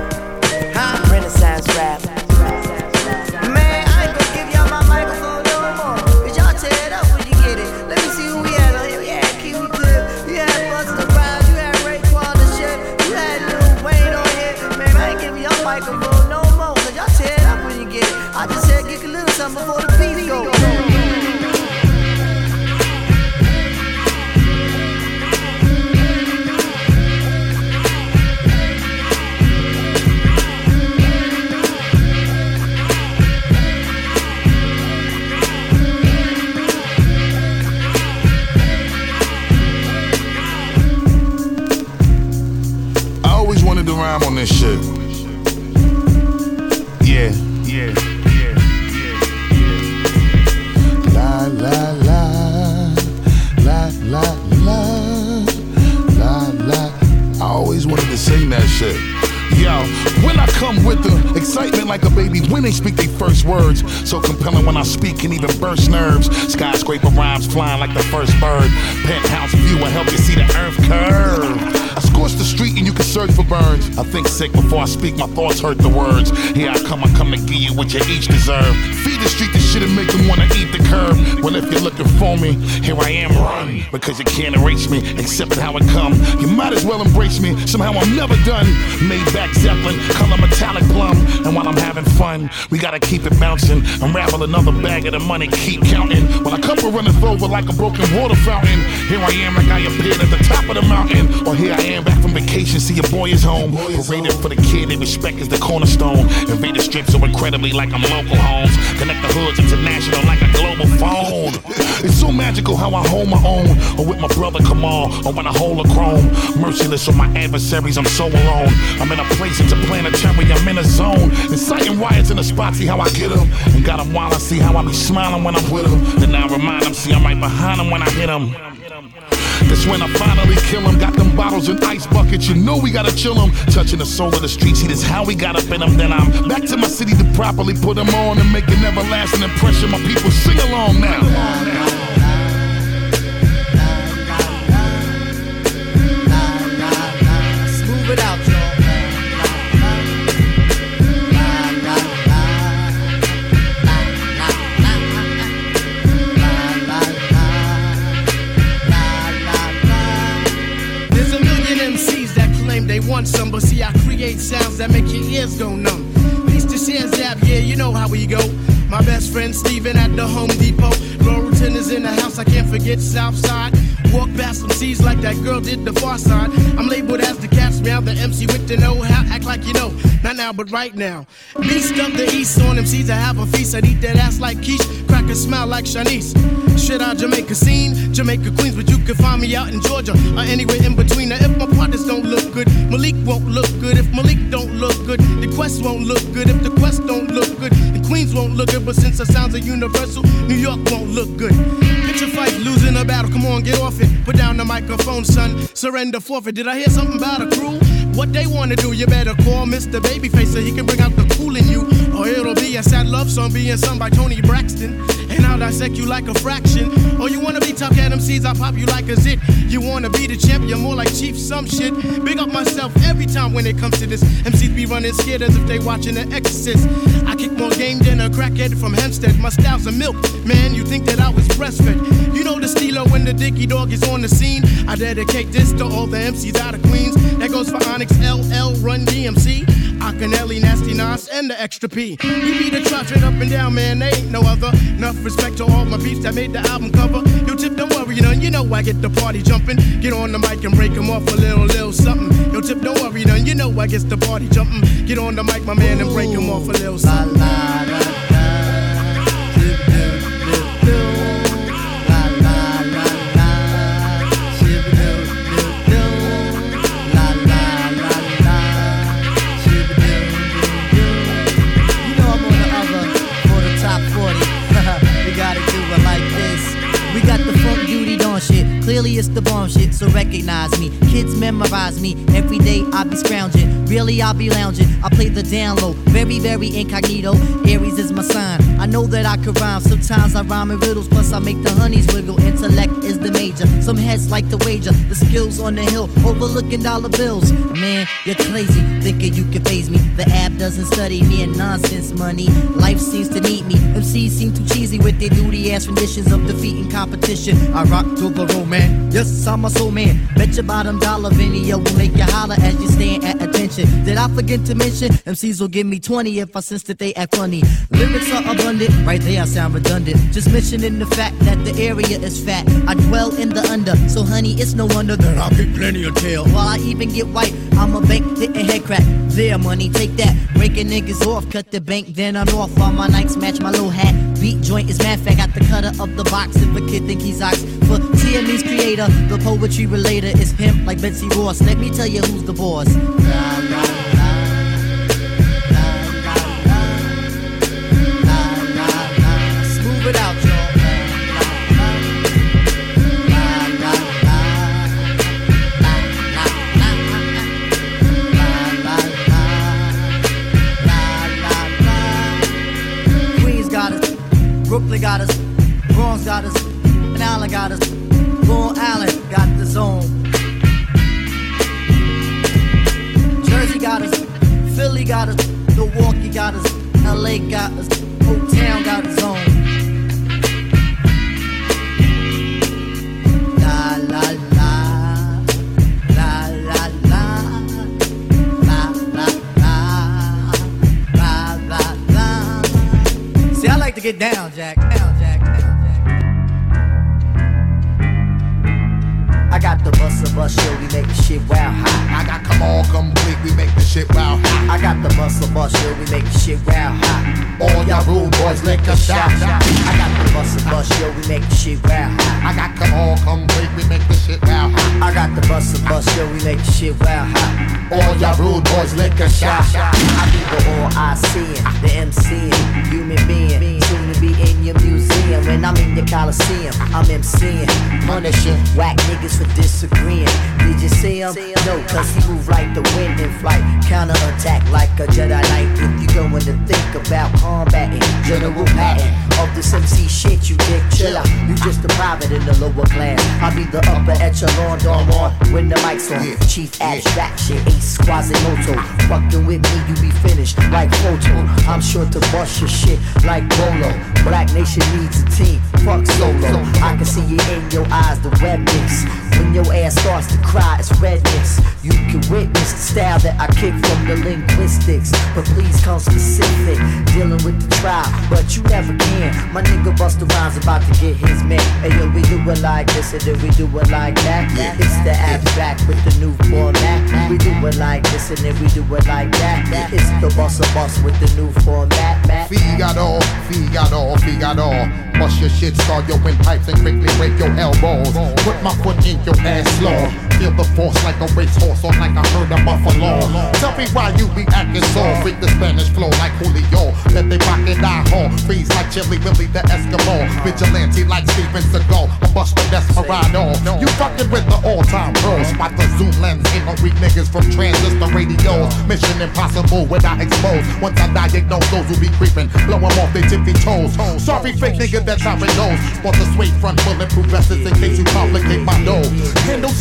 before I speak, my thoughts hurt the words. Here I come, I come to give you what you each deserve. Feed the street the shit and make them wanna eat the curb. Well, if you're looking for me, here I am, run. Because you can't erase me, except it how it come. You might as well embrace me, somehow I'm never done. Maybach Zeppelin, color metallic plum. And while I'm having fun, we gotta keep it bouncing. Unravel another bag of the money, keep counting. While a couple runneth over like a broken water fountain. Here I am like I appeared at the top of the mountain. Or here I am back from vacation, see your boy is home. Paraded for the kid, they respect is the cornerstone. Invaded strips so incredibly like I'm local homes. Connect the hoods international like a global phone. It's so magical how I hold my own. Or with my brother Kamal, or when I hold a chrome. Merciless on my adversaries, I'm so alone. I'm in a place, it's a planetary, I'm in a zone. Inciting riots in the spot, see how I get them. And got them while I see how I be smiling when I'm with them. Then I remind them, see I'm right behind them when I hit them. That's when I finally kill him. Got them bottles and ice buckets. You know we gotta chill him. Touching the soul of the streets. See, this how we got up in them. Then I'm back to my city to properly put them on and make an everlasting impression. My people sing along now. Want some, but see, I create sounds that make your ears go numb. Peace to Share Zap, yeah, you know how we go. My best friend Steven at the Home Depot. In the house, I can't forget Southside. Walk past some C's like that girl did the far side. I'm labeled as the cat's meow, the MC with the know how. Act like you know, not now, but right now. Beast of the East on MCs, I have a feast. I'd eat that ass like quiche, crack a smile like Shanice. Shit out Jamaica scene, Jamaica Queens, but you can find me out in Georgia or anywhere in between. Now, if my partners don't look good, Malik won't look good. If Malik don't look good, the Quest won't look good. If the Quest don't look good, the Queens won't look good. But since the sounds are universal, New York won't look good. Picture fight losing a battle, come on, get off it. Put down the microphone, son. Surrender forfeit. Did I hear something about a crew? What they wanna do, you better call Mr. Babyface so he can bring out the cool in you. Or it'll be a sad love song being sung by Toni Braxton. And I'll dissect you like a fraction. Or you wanna be tough at MCs, I'll pop you like a zit. You wanna be the champ, you're more like Chief some shit. Big up myself every time when it comes to this. MCs be running scared as if they watching The Exorcist. I kick more game than a crackhead from Hempstead. My style's a milk, man. You think that I was breastfed? You know the stilo when the dicky dog is on the scene. I dedicate this to all the MCs out of Queens. That goes for Onyx, LL, Run DMC. Akinyele, Nasty Nas, and the Extra P. We be the trot straight up and down, man. They ain't no other. Enough respect to all my peeps that made the album cover. Yo, tip, don't worry, none. You know I get the party jumping. Get on the mic and break 'em off a little, little something. Yo, tip, don't worry, none. You know I get the party jumping. Get on the mic, my man, and break 'em off a little something. You recognize me. Kids memorize me. Every day I be scrounging. Really I'll be lounging. I play the down low. Very, very incognito. Aries is my sign. I know that I could rhyme. Sometimes I rhyme in riddles, plus I make the honeys wiggle. Intellect is the major. Some heads like to wager. The skills on the hill, overlooking dollar bills. Man, you're crazy, thinking you can phase me. The app doesn't study me and nonsense money. Life seems to need me. MCs seem too cheesy with their duty ass renditions of defeating competition. I rock to the roll, man. Yes, I'm a soul man. Bet your bottom dollar video will make you holler as you stand at attention. Did I forget to mention? MCs will give me 20 if I sense that they act funny. Lyrics are abundant, right there I sound redundant. Just mentioning the fact that the area is fat. I dwell in the under, so honey, it's no wonder that I'll get plenty of tail. While I even get white, I'm a bank hitting head crack. There, money, take that. Breaking niggas off, cut the bank, then I'm off. All my nights match my little hat. Beat joint is mad fat, got the cutter of the box. If a kid think he's ox, for TME's creator, the poetry relator is pimp like Betsy Ross. Let me tell you who's the boss. Smooth niggas for disagreeing. Did you see him? No, cause he move like the wind in flight, counter attack like a Jedi Knight. If you going to think about combating, General Patton of this MC shit, you dick chill out. You just a private in the lower class. I be the upper echelon, Don Juan, when the mic's on. Chief abstraction, ace Quasimodo. Fucking with me, you be finished like photo. I'm sure to bust your shit like Bolo. Black Nation needs a team, fuck solo. I can see it in your eyes, the redness. When your ass starts to cry, it's redness. You can witness the style that I kick from the linguistics. But please come specific, dealing with the trial. But you never can. My nigga Busta Rhymes about to get his man. Hey yo, we do it like this and then we do it like that. It's the abstract with the new format. We do it like this and then we do it like that. It's the boss of boss with the new format. Figaro, Figaro, all. Bust your shit, start your windpipes and quickly break your elbows. Put my foot in your ass slow. Feel the force like a racehorse or like a herd of buffalo. Tell me why you be acting so. Freak the Spanish flow like Julio. Let they rock and die hard. Freeze like Chilly Willy the Eskimo. Vigilante like Steven Seagal. A buster desperado. You fucking with the all-time pros. Spot the zoom lens. Ain't no weak niggas from transistor radios. Mission impossible without expose. Once I diagnose those who be creeping. Blow them off their tippy toes. Sorry, fake nigga, that's how it goes. For the suede front bulletproof vests in case you complicate my dough. Handle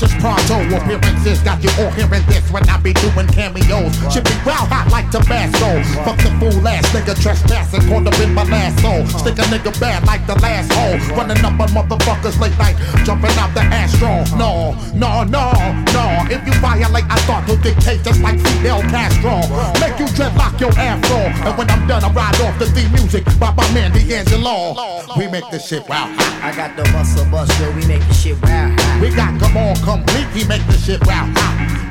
situations pronto. Appearances got you all hearing this when I be doing cameos. Should be wild hot like Tabasco. Fuck the fool ass nigga trespassing. Caught up in my last soul. Stick a nigga bad like the last hole. Running up on motherfuckers late night. Jumping out the Astro. No, no, no, no. If you violate, I start to dictate just like Fidel Castro. Make you dreadlock your afro. And when I'm done, I ride off the theme music by my man D'Angelo. We make this shit wow. I got the muscle bust, yo, we make this shit wow. We got come on complete, we make this shit wow.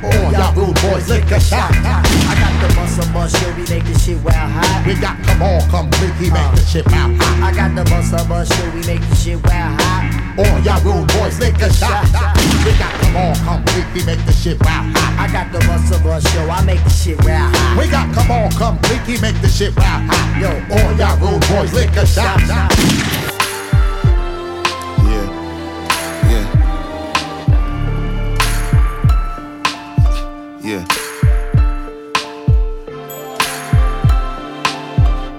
Oh, y'all rude boys, lick a shot. I got the muscle bust, yo, we make this shit wow hot. We got come on complete, we make this shit wow. I got the muscle bust, yo, we make this shit wow hot. Oh, y'all rude boys, lick a shot. We got come on complete, we make this shit wow. I got the muscle bust, yo, I make this shit wow hot. We got come on complete, we make this shit wow. Yo, all y'all rude boys, lick a shot. Yeah. Yeah. Yeah.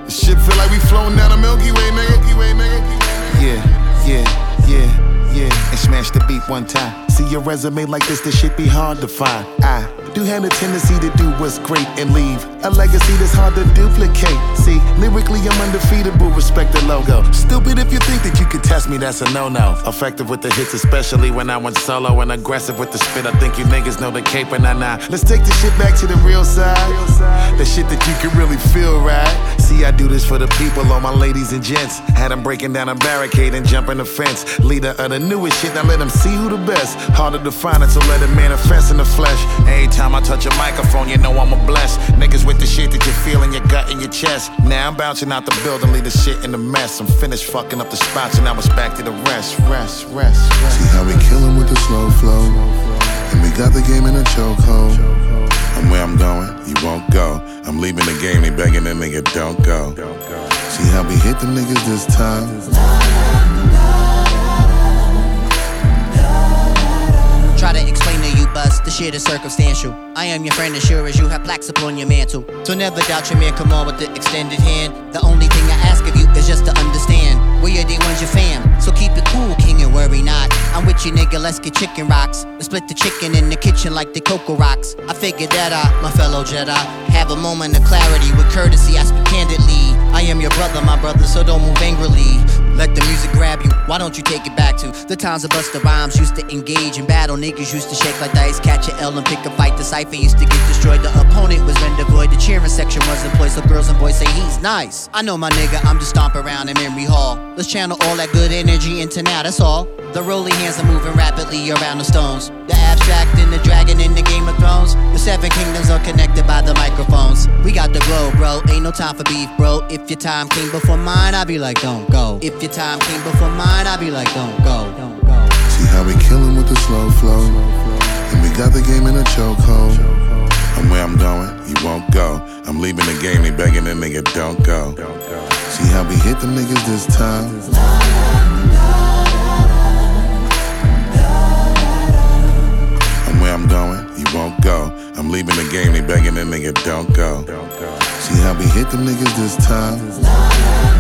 This shit feel like we floating down the Milky Way, nigga. Milky Way, nigga. Yeah, yeah, yeah, yeah. And smash the beat one time. See your resume like this, this shit be hard to find. I do have a tendency to do what's great and leave a legacy that's hard to duplicate. See, lyrically I'm undefeatable, respect the logo. Stupid if you think that you could test me, that's a no-no. Effective with the hits, especially when I went solo and aggressive with the spit. I think you niggas know the cape and I nah. Let's take the shit back to the real side. The shit that you can really feel, right? See, I do this for the people, all my ladies and gents. Had them breaking down a barricade and jumping the fence. Leader of the newest shit, now let them see who the best. Harder to find it, let it manifest in the flesh. Every time I touch a microphone, you know I'm a blessed. Niggas with the shit that you feel in your gut and your chest. Now I'm bouncing out the building, leave the shit in the mess. I'm finished fucking up the spots, and now it's back to the rest, rest, rest, rest. See how we killin' with the slow flow. And we got the game in a chokehold. And where I'm going, you won't go. I'm leaving the game, they begging the nigga, don't go. See how we hit the niggas this time. Try to explain to you, bust. The shit is circumstantial. I am your friend as sure as you have plaques upon your mantle. So never doubt your man, come on with the extended hand. The only thing I ask of you is just to understand. We are the ones your fam. So keep it cool, king, and worry not. I'm with you, nigga, let's get chicken rocks. We split the chicken in the kitchen like the Cocoa Rocks. I figured that I, my fellow Jedi, have a moment of clarity with courtesy. I speak candidly. I am your brother, my brother, so don't move angrily. Let the music grab you. Why don't you take it back to the times of Busta Rhymes used to engage in battle? Niggas used to shake like dice, catch a L and pick a fight. The cipher used to get destroyed. The opponent was rendered void. The cheering section was place, so girls and boys say he's nice. I know my nigga, I'm just stomp around in memory hall. Let's channel all that good energy into now. That's all. The rolling hands are moving rapidly around the stones. The abstract and the dragon in the Game of Thrones. The seven kingdoms are connected by the microphones. We got the glow, bro. Ain't no time for beef, bro. If your time came before mine, I'll be like, don't go. If your time came before mine, I'll be like, don't go. Don't go. See how we killin' with the slow flow. And we got the game in a chokehold. And where I'm going, you won't go. I'm leaving the game, they begging the nigga, don't go. don't go. See how we hit them niggas this time. And where I'm going, you won't go. I'm leaving the game, they begging the nigga, don't go. See how we hit them niggas this time.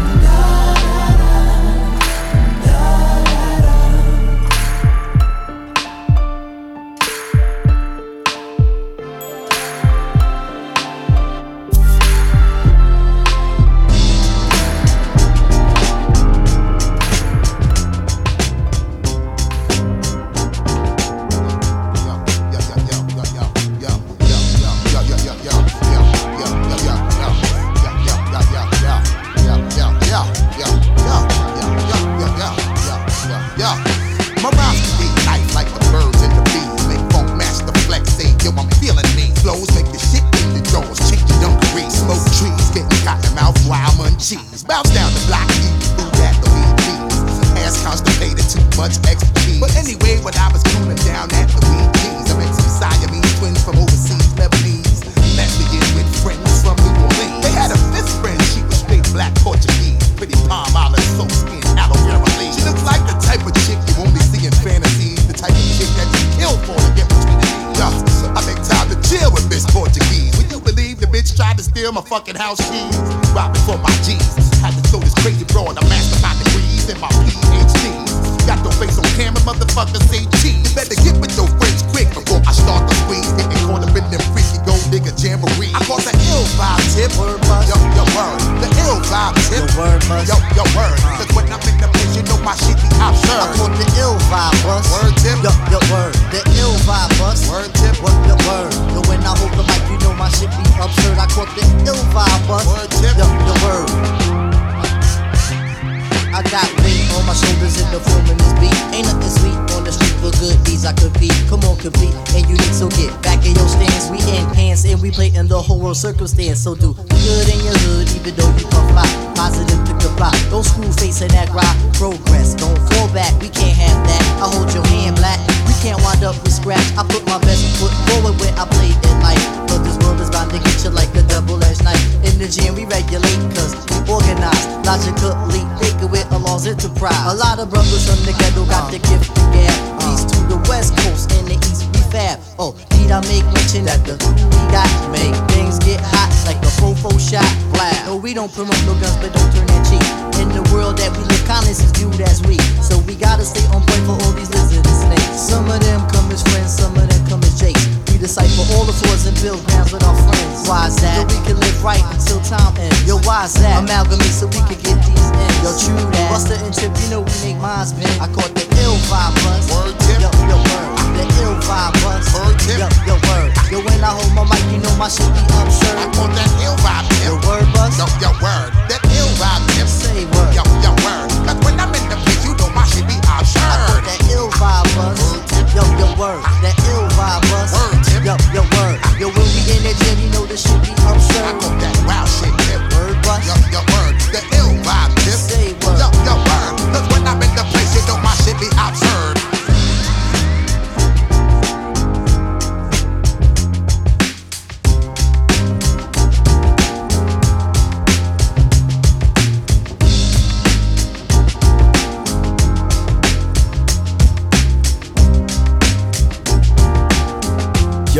Scratch. I put my best foot forward where I play in life. But this world is bound to get you like a double-edged knife. The gym we regulate, cause we organize. Logically, thinking with a law's enterprise. A lot of brothers from the ghetto got the gift to gab. Peace to the west coast and the east we fab. Oh, need I make mention that the we got make things get hot like a fofo shot. We don't promote no guns, but don't turn that cheek. In the world that we live, kindness is viewed as weak. So we gotta stay on point for all these lizards and snakes. Some of them come as friends, some of them come as jakes. We decipher all the flaws and build grounds with our friends. Why's that? So we can live right until time ends. Yo, why's that? Amalgamate so we can get these ends. Yo, true that. Busta and Trip, you know we make minds bend. I caught the ill vibe buzz. Yo, yo, word. The ill vibe buzz. Word tip. Yo, yo, word. Yo, when I hold my mic, you know my shit be absurd. I caught that ill vibe. Yo, word buzz. Yo, yo, word. That ill vibe tip. Say word. Yo, yo, word. Cause when I'm in the place, you know my shit be absurd. I caught that ill vibe buzz. Yo, yo, word. That ill vibe buzz. Word tip. Yo, yo, word. Yo, when we in the gym, you know the shit be absurd. I caught that wild shit tip. Word buzz. Yo, yo, word. The ill vibe tip. Say